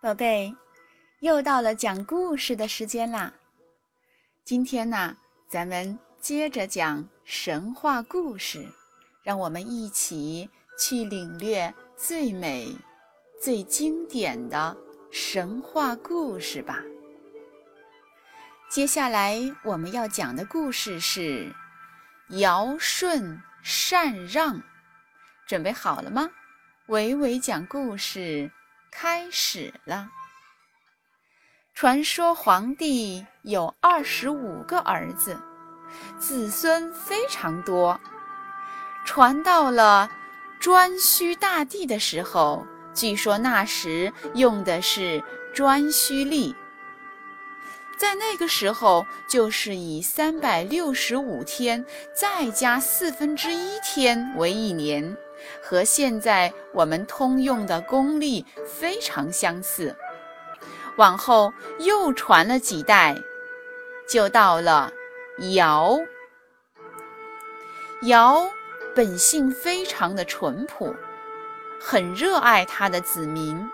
宝贝，又到了讲故事的时间啦！今天呢，咱们接着讲神话故事，让我们一起去领略最美、最经典的神话故事吧。接下来我们要讲的故事是尧舜禅让，准备好了吗？伟伟讲故事。开始了。传说皇帝有二十五个儿子，子孙非常多。传到了颛顼大帝的时候，据说那时用的是颛顼历，在那个时候就是以三百六十五天再加四分之一天为一年。和现在我们通用的公历非常相似。往后又传了几代，就到了尧。尧本性非常的淳朴，很热爱他的子民。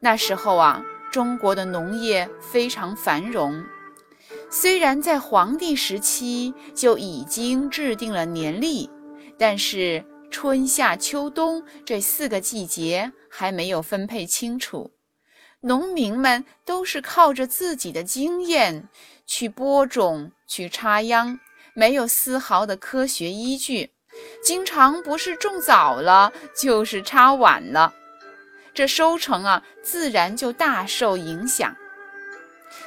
那时候啊，中国的农业非常繁荣。虽然在黄帝时期就已经制定了年历，但是。春夏秋冬这四个季节还没有分配清楚，农民们都是靠着自己的经验去播种、去插秧，没有丝毫的科学依据，经常不是种早了，就是插晚了，这收成啊，自然就大受影响。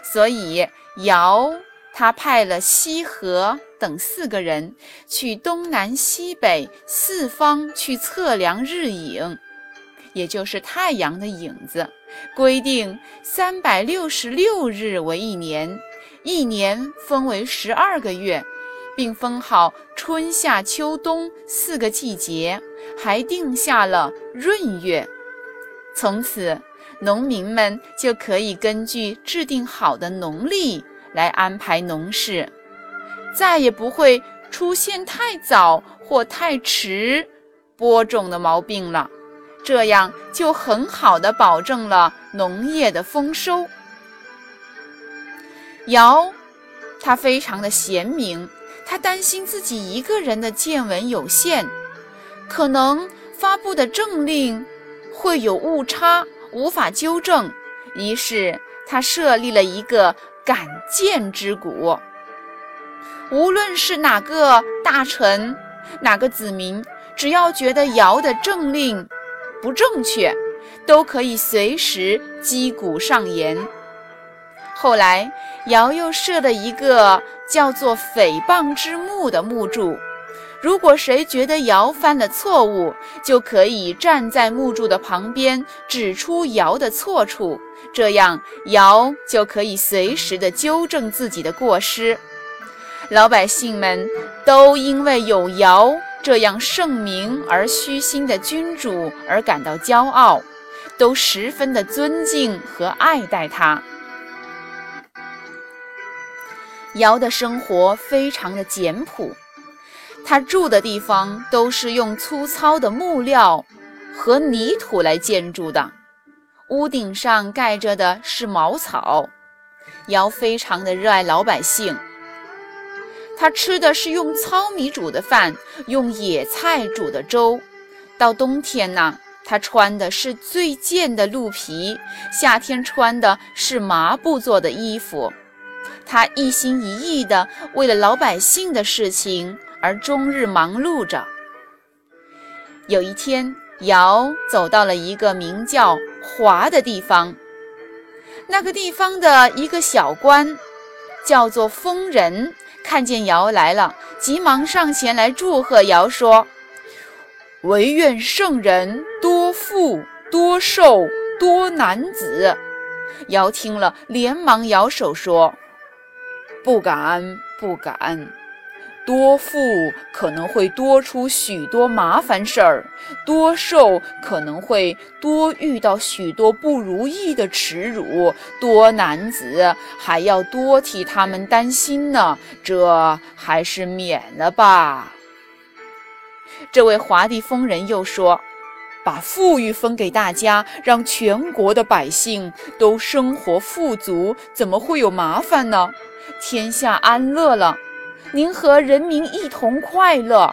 所以尧。他派了羲和等四个人去东南西北四方去测量日影，也就是太阳的影子，规定三百六十六日为一年，一年分为十二个月，并分好春夏秋冬四个季节，还定下了闰月。从此，农民们就可以根据制定好的农历。来安排农事，再也不会出现太早或太迟播种的毛病了。这样就很好的保证了农业的丰收。尧，他非常的贤明，他担心自己一个人的见闻有限，可能发布的政令会有误差，无法纠正，于是他设立了一个。敢谏之鼓，无论是哪个大臣、哪个子民，只要觉得尧的政令不正确，都可以随时击鼓上言。后来，尧又设了一个叫做“诽谤之墓”的墓柱。如果谁觉得尧犯了错误，就可以站在木柱的旁边，指出尧的错处，这样尧就可以随时的纠正自己的过失。老百姓们都因为有尧这样圣明而虚心的君主而感到骄傲，都十分的尊敬和爱戴他。尧的生活非常的简朴。他住的地方都是用粗糙的木料和泥土来建筑的，屋顶上盖着的是茅草。尧非常的热爱老百姓，他吃的是用糙米煮的饭，用野菜煮的粥。到冬天呢，他穿的是最贱的鹿皮，夏天穿的是麻布做的衣服。他一心一意的为了老百姓的事情。而终日忙碌着。有一天，尧走到了一个名叫华的地方。那个地方的一个小官，叫做丰人，看见尧来了，急忙上前来祝贺尧，说：“唯愿圣人多富多寿多男子。”尧听了，连忙摇手说：“不敢，不敢。”多富可能会多出许多麻烦事儿，多受可能会多遇到许多不如意的耻辱，多男子还要多替他们担心呢，这还是免了吧。这位华帝疯人又说：“把富裕分给大家，让全国的百姓都生活富足，怎么会有麻烦呢？天下安乐了，您和人民一同快乐；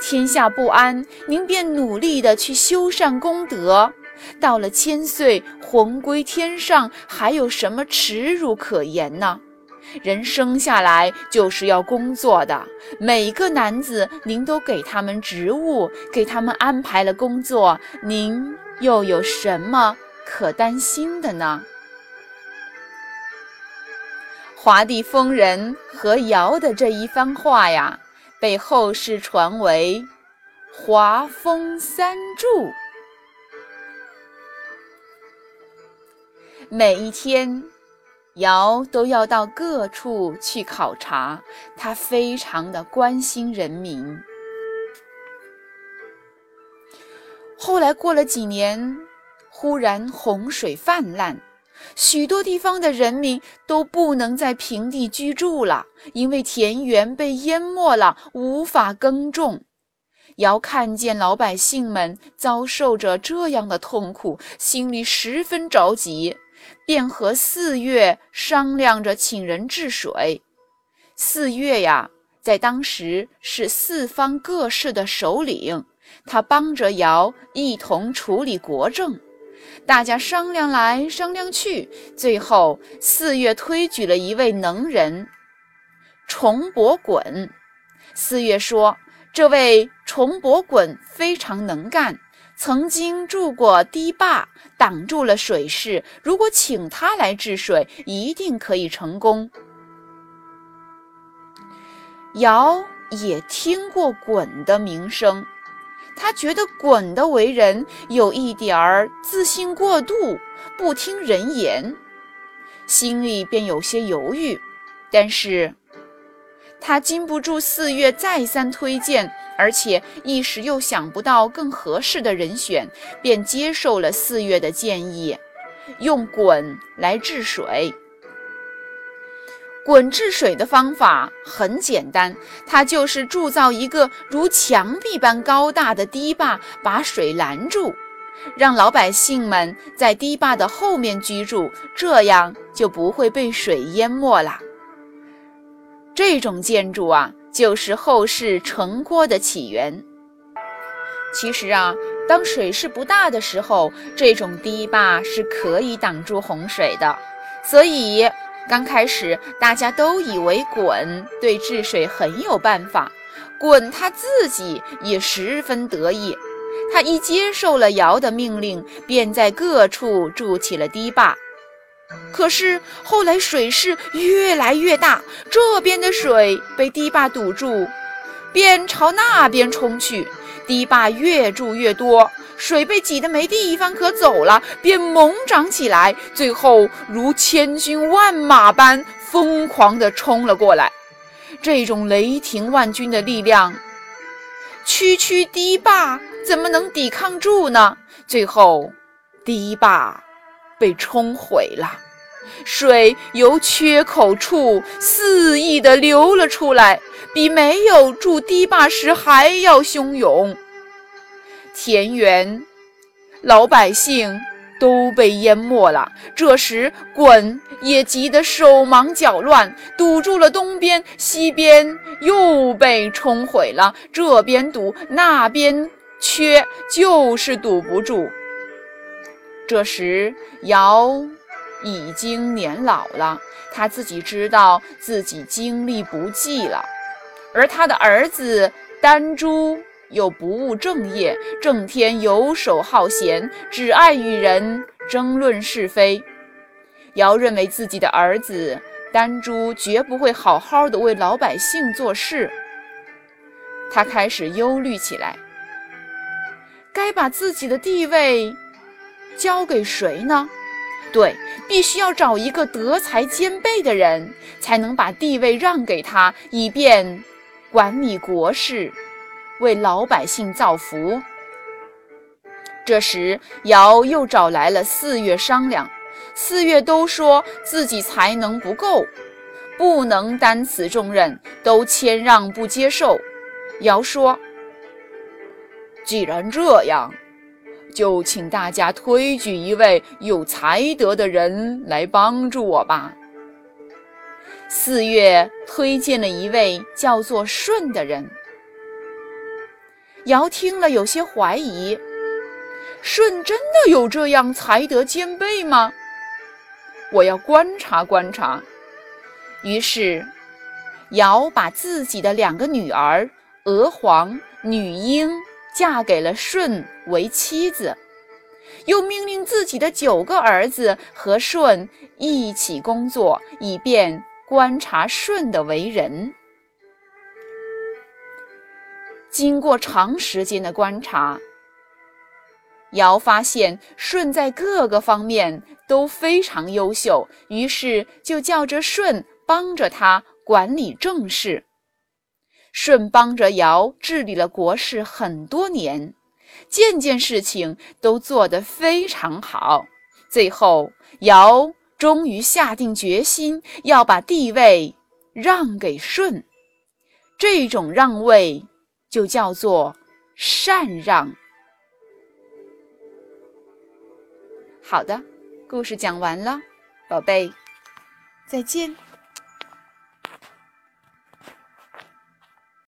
天下不安，您便努力的去修善功德。到了千岁，魂归天上，还有什么耻辱可言呢？人生下来就是要工作的，每个男子您都给他们职务，给他们安排了工作，您又有什么可担心的呢？华帝封人和尧的这一番话呀，被后世传为“华风三柱”。每一天，尧都要到各处去考察，他非常的关心人民。后来过了几年，忽然洪水泛滥，许多地方的人民都不能在平地居住了，因为田园被淹没了，无法耕种。尧看见老百姓们遭受着这样的痛苦，心里十分着急。便和四月商量着请人治水。四月呀，在当时是四方各市的首领，他帮着尧一同处理国政。大家商量来商量去，最后四月推举了一位能人重伯滚。四月说：“这位重伯滚非常能干。”曾经筑过堤坝，挡住了水势。如果请他来治水，一定可以成功。尧也听过鲧的名声，他觉得鲧的为人有一点儿自信过度，不听人言，心里便有些犹豫。但是，他禁不住四月再三推荐。而且一时又想不到更合适的人选，便接受了四月的建议，用鲧来治水。鲧治水的方法很简单，它就是铸造一个如墙壁般高大的堤坝，把水拦住，让老百姓们在堤坝的后面居住，这样就不会被水淹没了。这种建筑啊。就是后世城郭的起源。其实啊，当水势不大的时候，这种堤坝是可以挡住洪水的。所以刚开始大家都以为鲧对治水很有办法。鲧他自己也十分得意，他一接受了尧的命令，便在各处筑起了堤坝。可是后来水势越来越大，这边的水被堤坝堵住，便朝那边冲去。堤坝越筑越多，水被挤得没地方可走了，便猛涨起来，最后如千军万马般疯狂地冲了过来。这种雷霆万钧的力量，区区堤坝怎么能抵抗住呢？最后，堤坝。被冲毁了，水由缺口处肆意地流了出来，比没有筑堤坝时还要汹涌。田园、老百姓都被淹没了。这时，鲧也急得手忙脚乱，堵住了东边，西边又被冲毁了。这边堵，那边缺，就是堵不住。这时，尧已经年老了，他自己知道自己精力不济了，而他的儿子丹朱又不务正业，整天游手好闲，只爱与人争论是非。尧认为自己的儿子丹朱绝不会好好的为老百姓做事，他开始忧虑起来，该把自己的地位。交给谁呢？对，必须要找一个德才兼备的人，才能把地位让给他，以便管理国事，为老百姓造福。这时，尧又找来了四月商量，四月都说自己才能不够，不能担此重任，都谦让不接受。尧说：“既然这样。”就请大家推举一位有才德的人来帮助我吧。四月推荐了一位叫做舜的人。尧听了有些怀疑：舜真的有这样才德兼备吗？我要观察观察。于是，尧把自己的两个女儿娥皇、女英嫁给了舜为妻子，又命令自己的九个儿子和舜一起工作，以便观察舜的为人。经过长时间的观察，尧发现舜在各个方面都非常优秀，于是就叫着舜帮着他管理政事。舜帮着尧治理了国事很多年，件件事情都做得非常好。最后，尧终于下定决心要把地位让给舜。这种让位。就叫做禅让。好的，故事讲完了，宝贝，再见。